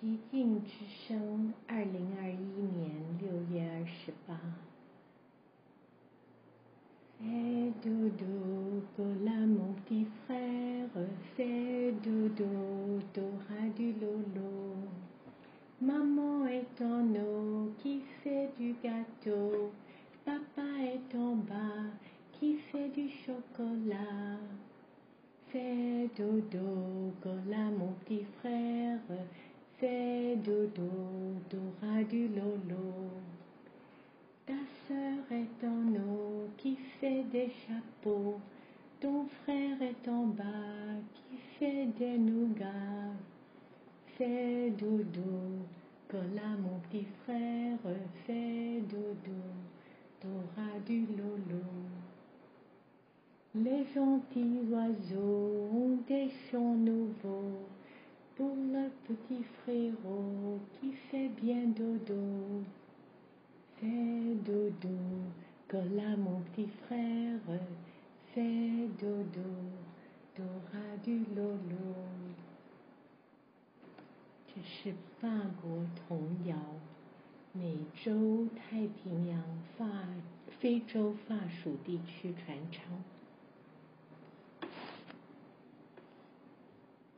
极静之声，二零二一年六月二十八。Fais dodo, cola mon petit frère, fais dodo, t'auras du lolo. Maman est en haut qui fait du gâteau, papa est en bas qui fait du chocolat. Fais dodo, cola mon petit frère, fais dodo, t'auras du lolo. Ta sœur est en haut qui fait des chapeaux, ton frère est en bas qui fait des nougats. Fais dodo, cola mon petit frère, fais dodo, t'auras du lolo. Les gentils oiseaux ont des chants frérot qui fait bien dodo. Fais dodo, colla mon petit frère, fais dodo, t'auras du lolo. 这是法国童谣，美洲太平洋法非洲法属地区传唱。